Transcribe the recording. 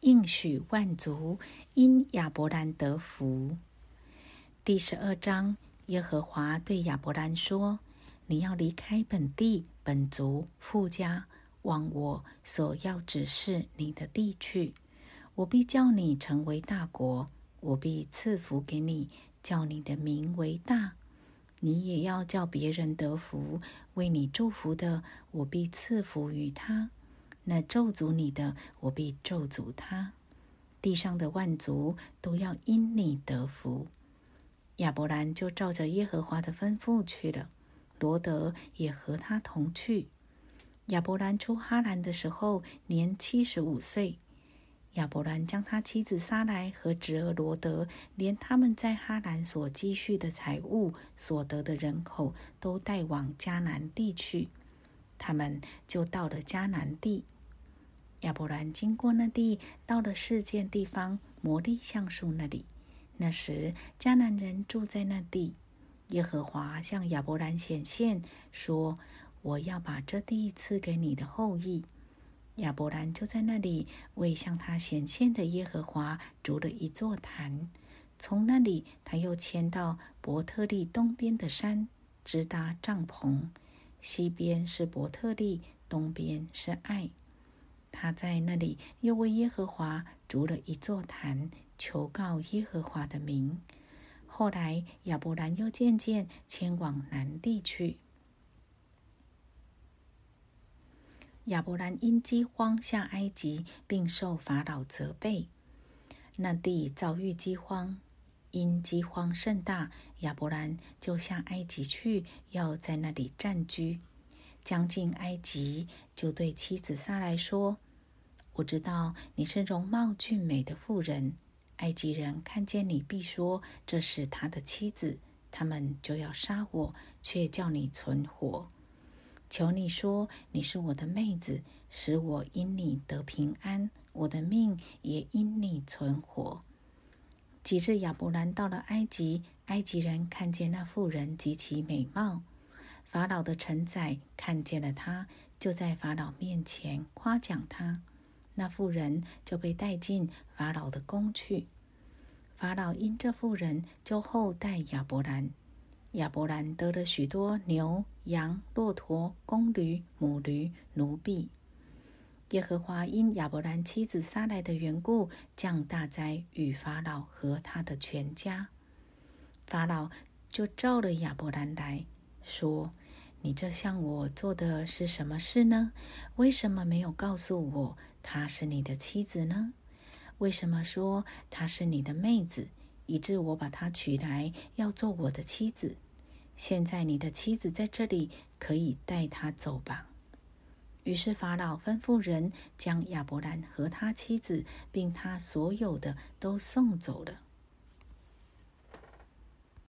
应许万族因亚伯兰得福。第十二章，耶和华对亚伯兰说：“你要离开本地、本族、富家，往我所要指示你的地去。我必叫你成为大国，我必赐福给你，叫你的名为大。你也要叫别人得福。为你祝福的，我必赐福于他。”那咒诅你的，我必咒诅他；地上的万族都要因你得福。亚伯兰就照着耶和华的吩咐去了，罗德也和他同去。亚伯兰出哈兰的时候年七十五岁。亚伯兰将他妻子撒来和侄儿罗德，连他们在哈兰所积蓄的财物、所得的人口，都带往迦南地去。他们就到了迦南地。亚伯兰经过那地，到了事件地方摩利橡树那里。那时迦南人住在那地。耶和华向亚伯兰显现，说：“我要把这地赐给你的后裔。”亚伯兰就在那里为向他显现的耶和华筑了一座坛。从那里，他又迁到伯特利东边的山，支搭帐篷。西边是伯特利，东边是爱。他在那里又为耶和华筑了一座坛，求告耶和华的名。后来亚伯兰又渐渐迁往南地去。亚伯兰因饥荒下埃及，并受法老责备，那地遭遇饥荒。因饥荒甚大，亚伯兰就向埃及去，要在那里暂居。将近埃及，就对妻子撒来说：“我知道你是容貌俊美的妇人，埃及人看见你必说这是他的妻子，他们就要杀我，却叫你存活。求你说你是我的妹子，使我因你得平安，我的命也因你存活。”及至亚伯兰到了埃及，埃及人看见那妇人极其美貌。法老的臣宰看见了他，就在法老面前夸奖他。那妇人就被带进法老的宫去。法老因这妇人就厚待亚伯兰。亚伯兰得了许多牛、羊、骆驼、公驴、母驴、奴婢。耶和华因亚伯兰妻子撒来的缘故，降大灾与法老和他的全家。法老就召了亚伯兰来说。你这向我做的是什么事呢？为什么没有告诉我她是你的妻子呢？为什么说她是你的妹子，以致我把她娶来要做我的妻子？现在你的妻子在这里，可以带她走吧。于是法老吩咐人将亚伯兰和他妻子，并他所有的都送走了。